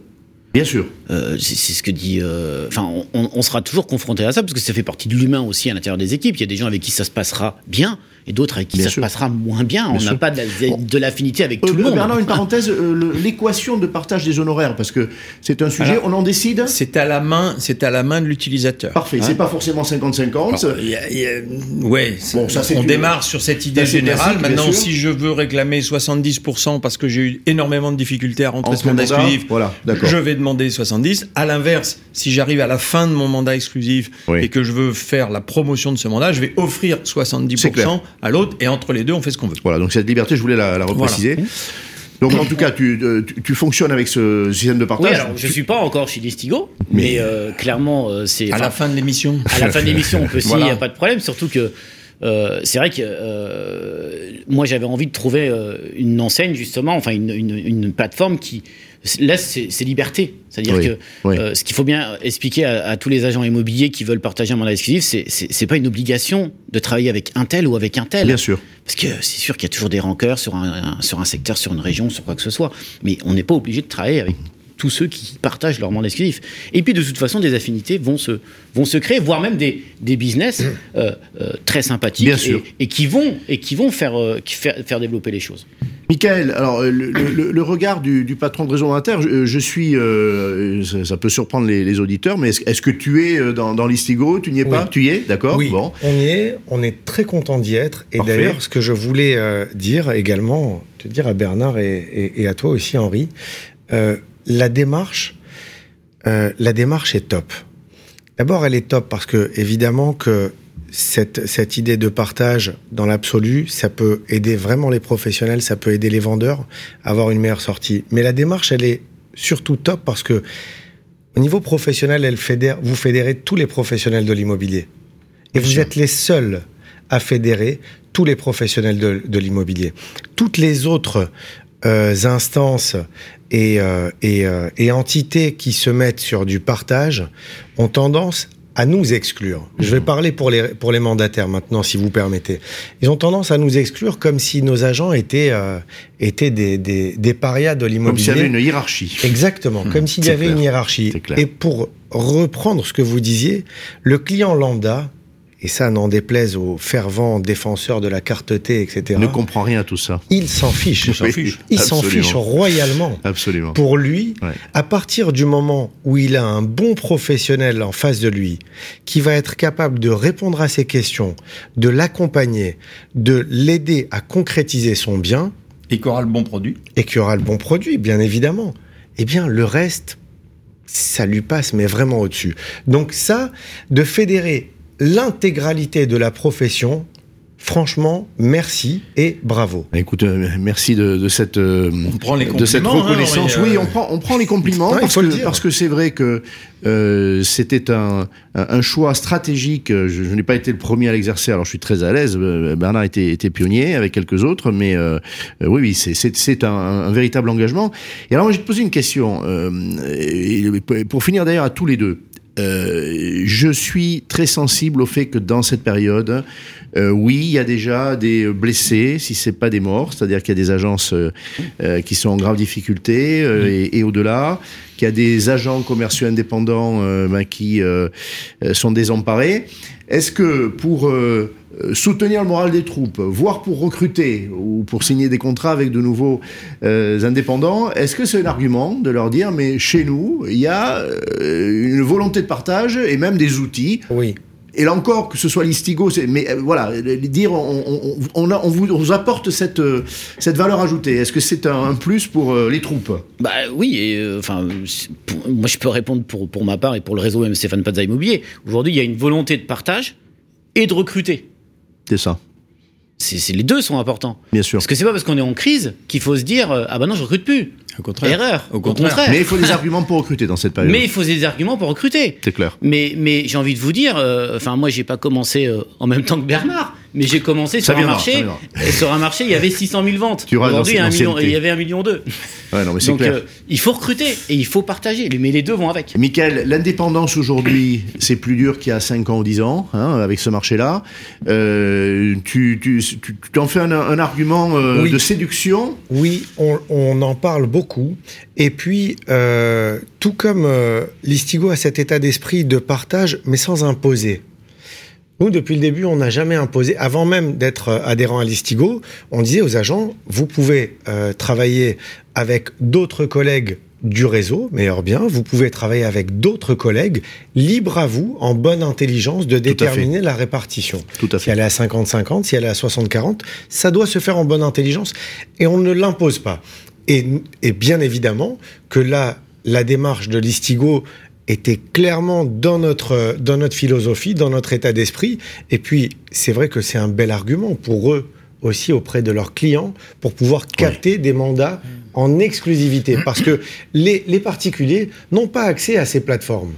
Bien sûr. Euh, c'est c'est ce que dit. euh, Enfin, on, on sera toujours confronté à ça parce que ça fait partie de l'humain aussi à l'intérieur des équipes. Il y a des gens avec qui ça se passera bien et d'autres avec qui Bien ça sûr. se passera moins bien. On Bien n'a sûr. pas de, la- de l'affinité avec Euh, tout le monde. Bernard, une parenthèse, euh, l'équation de partage des honoraires, parce que c'est un sujet, Alors, on en décide C'est à la main, c'est à la main de l'utilisateur. Parfait, Hein c'est pas forcément 50-50. Alors, il y a- il y a- ouais, Bon, ça, on une- démarre sur cette idée Ça, générale. Maintenant, si je veux réclamer 70% parce que j'ai eu énormément de difficultés à rentrer En ce mandat exclusif, voilà, je vais demander 70. À l'inverse, si j'arrive à la fin de mon mandat exclusif Oui. et que je veux faire la promotion de ce mandat, je vais offrir C'est clair. 70% à l'autre et entre les deux, on fait ce qu'on veut. Voilà, donc cette liberté, je voulais la, la repréciser. Donc en tout cas, tu, euh, tu, tu fonctionnes avec ce système de Oui, partage. alors je suis pas encore chez Listigo, mais, euh, clairement, euh, c'est. À la fin de l'émission. à la fin de l'émission, on peut signer, il Voilà. n'y a pas de problème. Surtout que euh, c'est vrai que euh, moi j'avais envie de trouver euh, une enseigne justement, enfin une, une, une plateforme qui laisse ses, ses libertés. C'est-à-dire Oui, que oui. euh, ce qu'il faut bien expliquer à, à tous les agents immobiliers qui veulent partager un mandat exclusif, c'est- c'est c'est pas une obligation de travailler avec un tel ou avec un tel. Bien sûr. Parce que c'est sûr qu'il y a toujours des rancœurs sur un, un- sur un secteur, sur une région, sur quoi que ce soit. Mais on n'est pas obligé de travailler avec tous ceux qui partagent leur mandat exclusif. Et puis de toute façon, des affinités vont se, vont se créer, voire même des, des business euh, euh, très sympathiques Bien sûr. Et, et qui vont, et qui vont faire, euh, qui faire, faire développer les choses. Michael, alors le, le- le regard du, du patron de Réseau Inter, je, je suis, euh, ça, ça peut surprendre les, les auditeurs, mais est-ce que tu es dans, dans l'Istigo? Tu n'y es pas? Tu y es? D'accord Oui, Bon. on y est, on est très content d'y être. Et d'ailleurs, ce que je voulais euh, dire également, te dire à Bernard et, et- et à toi aussi, Henri, euh, la démarche, euh, la démarche est top. D'abord, elle est top parce que évidemment que cette, cette idée de partage dans l'absolu, ça peut aider vraiment les professionnels, ça peut aider les vendeurs à avoir une meilleure sortie. Mais la démarche, elle est surtout top parce que au niveau professionnel, elle fédère, vous fédérez tous les professionnels de l'immobilier. Et vous êtes les seuls à fédérer tous les professionnels de, de l'immobilier. Toutes les autres euh, instances et, euh, et, euh, et entités qui se mettent sur du partage ont tendance à nous exclure. Je vais parler pour les, pour les mandataires maintenant, si vous permettez. Ils ont tendance à nous exclure comme si nos agents étaient, euh, étaient des, des, des parias de Comme s'il y l'immobilier. avait une hiérarchie. Exactement, comme s'il y avait clair. une hiérarchie. Et pour reprendre ce que vous disiez, le client lambda, et ça n'en déplaise aux fervents défenseurs de la carte T, etc., Ne comprend rien à tout ça. il s'en fiche. Il s'en fiche. Il s'en absolument. fiche royalement. Absolument. Pour lui, Ouais. à partir du moment où il a un bon professionnel en face de lui, qui va être capable de répondre à ses questions, de l'accompagner, de l'aider à concrétiser son bien, Et qu'aura le bon produit. et qu'il y aura le bon produit, bien évidemment, eh bien, le reste, ça lui passe, mais vraiment au-dessus. Donc ça, de fédérer l'intégralité de la profession, franchement, merci et bravo. Écoute, euh, merci de, de cette euh, On prend les de cette hein, reconnaissance. Oui, euh. on prend on prend les compliments Non, parce que parce que c'est vrai que euh, c'était un, un un choix stratégique. Je, je n'ai pas été le premier à l'exercer, alors je suis très à l'aise. Euh, Bernard était était pionnier avec quelques autres, mais euh, euh, oui oui c'est c'est c'est un, un véritable engagement. Et alors moi je vais te poser une question euh, et pour finir d'ailleurs à tous les deux. Euh, je suis très sensible au fait que dans cette période, euh, oui, il y a déjà des blessés, si c'est pas des morts, c'est-à-dire qu'il y a des agences euh, qui sont en grave difficulté euh, et, et au-delà, qu'il y a des agents commerciaux indépendants euh, ben, qui euh, euh, sont désemparés. Est-ce que pour soutenir le moral des troupes, voire pour recruter ou pour signer des contrats avec de nouveaux indépendants, est-ce que c'est un argument de leur dire mais chez nous il y a une volonté de partage et même des outils Oui. Et là encore, que ce soit l'Istigo, mais euh, voilà, dire on, on, on, a- on vous, on vous apporte cette, euh, cette valeur ajoutée. Est-ce que c'est un, un plus pour euh, les troupes? Bah oui, et enfin, pour- moi je peux répondre pour, pour ma part et pour le réseau même Stéphane Pazza Immobilier. Aujourd'hui, il y a une volonté de partage et de recruter. C'est ça, C'est c'est- les deux sont importants. bien sûr. Parce que c'est pas parce qu'on est en crise qu'il faut se dire euh, ah bah non je recrute plus. Au contraire. Erreur. Au contraire. Mais il faut des arguments pour recruter dans cette période. Mais il faut des arguments pour recruter. C'est clair. Mais, mais j'ai envie de vous dire, euh, enfin moi j'ai pas commencé euh, en même temps que Bernard, mais j'ai commencé Ça sur un viendra, marché. ça viendra. Et sur un marché, il y avait 600 000 ventes. Aujourd'hui, il y a un million- l'ancienneté. il y avait un million deux. Ouais, non, mais c'est Donc clair. euh, il faut recruter et il faut partager. Mais les deux vont avec. Michael, l'indépendance aujourd'hui, c'est plus dur qu'il y a 5 ans ou 10 ans, hein, avec ce marché-là. Euh, tu, tu, tu, tu t'en fais un, un argument euh, Oui. de séduction? Oui, on, on en parle beaucoup. Et puis, euh, tout comme euh, l'Istigo a cet état d'esprit de partage, mais sans imposer. Nous, depuis le début, on n'a jamais imposé, avant même d'être euh, adhérent à Listigo, on disait aux agents, vous pouvez euh, travailler avec d'autres collègues du réseau, meilleur bien, vous pouvez travailler avec d'autres collègues, libre à vous, en bonne intelligence, de déterminer la répartition. Tout à Si fait. elle est à 50-50, si elle est à 60-40, ça doit se faire en bonne intelligence et on ne l'impose pas. Et, et bien évidemment que là, la démarche de Listigo était clairement dans notre, dans notre philosophie, dans notre état d'esprit. Et puis, c'est vrai que c'est un bel argument pour eux aussi auprès de leurs clients pour pouvoir capter des mandats en exclusivité. Parce que les, les particuliers n'ont pas accès à ces plateformes.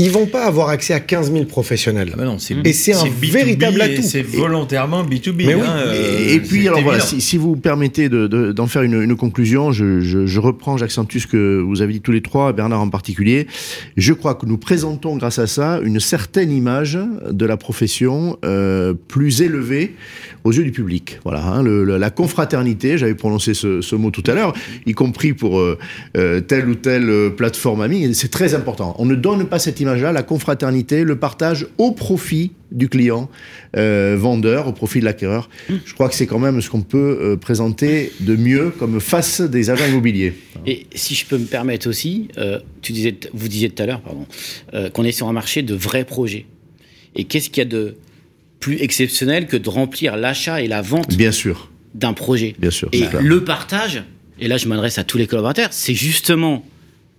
Ils vont pas avoir accès à 15 000 professionnels. Ah bah non, c'est Et c'est un B2B véritable atout. C'est volontairement B2B. Mais oui, hein, euh, Et, et puis, alors voilà, si, si vous permettez d'en de, d'en faire une, une conclusion, je, je, je reprends, j'accentue ce que vous avez dit tous les trois, Bernard en particulier. Je crois que nous présentons, grâce à ça, une certaine image de la profession euh, plus élevée aux yeux du public. Voilà, hein, le, le- la confraternité, j'avais prononcé ce, ce mot tout à l'heure, y compris pour euh, euh, telle ou telle plateforme amie, c'est très important. On ne donne pas cette la confraternité, le partage au profit du client euh, vendeur, au profit de l'acquéreur. Je crois que c'est quand même ce qu'on peut euh, présenter de mieux comme face des agents immobiliers. Et si je peux me permettre aussi, euh, tu disais, vous disiez tout à l'heure, pardon, qu'on est sur un marché de vrais projets. Et qu'est-ce qu'il y a de plus exceptionnel que de remplir l'achat et la vente Bien sûr, d'un projet? Bien sûr. Et le partage, et là je m'adresse à tous les collaborateurs, c'est justement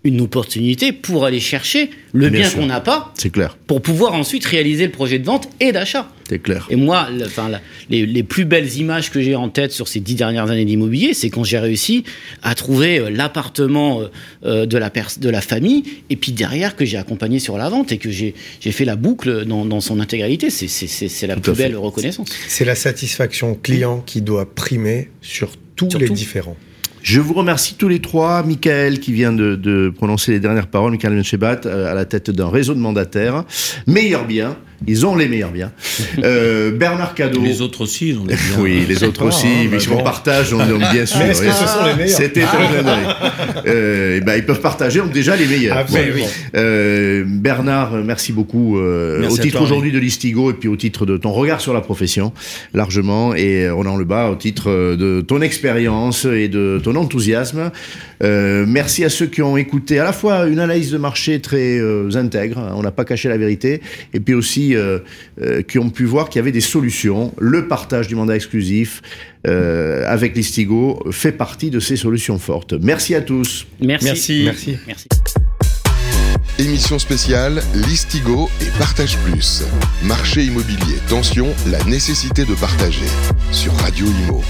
une opportunité pour aller chercher le Bien qu'on n'a pas C'est clair, pour pouvoir ensuite réaliser le projet de vente et d'achat. c'est clair. Et moi, le- enfin, la- les, les plus belles images que j'ai en tête sur ces dix dernières années d'immobilier, c'est quand j'ai réussi à trouver euh, l'appartement euh, euh, de, la de la famille, et puis derrière que j'ai accompagné sur la vente et que j'ai fait la boucle dans, dans son intégralité. C'est- la Tout plus fait. belle reconnaissance. C'est la satisfaction client qui doit primer sur tous Sur les tout. différents. Je vous remercie tous les trois. Michael, qui vient de, de prononcer les dernières paroles, Michael Menchebat, euh, à la tête d'un réseau de mandataires. Meilleurs biens. Ils ont les meilleurs biens. Euh, Bernard Cadeau. Les autres aussi, ils ont des biens. Oui, les autres pas, aussi, hein, mais si on partage, on, on- bien sûr. Mais est-ce que oui. ce sont les meilleurs C'était d'œil. Euh, eh ben, ils peuvent partager donc déjà les meilleurs. Absolument. Euh, Bernard, merci beaucoup euh, Merci au titre aujourd'hui de l'Istigo et puis au titre de ton regard sur la profession, largement, et euh, Roland Lebas au titre de ton expérience et de ton enthousiasme. Merci à ceux qui ont écouté à la fois une analyse de marché très intègre, hein, on n'a pas caché la vérité, et puis aussi euh, euh, qui ont pu voir qu'il y avait des solutions. Le partage du mandat exclusif euh, avec l'Istigo fait partie de ces solutions fortes. Merci à tous. Merci. Merci. Merci. Merci. Émission spéciale Listigo et Partage Plus. Marché immobilier, tension, la nécessité de partager. Sur Radio Imo.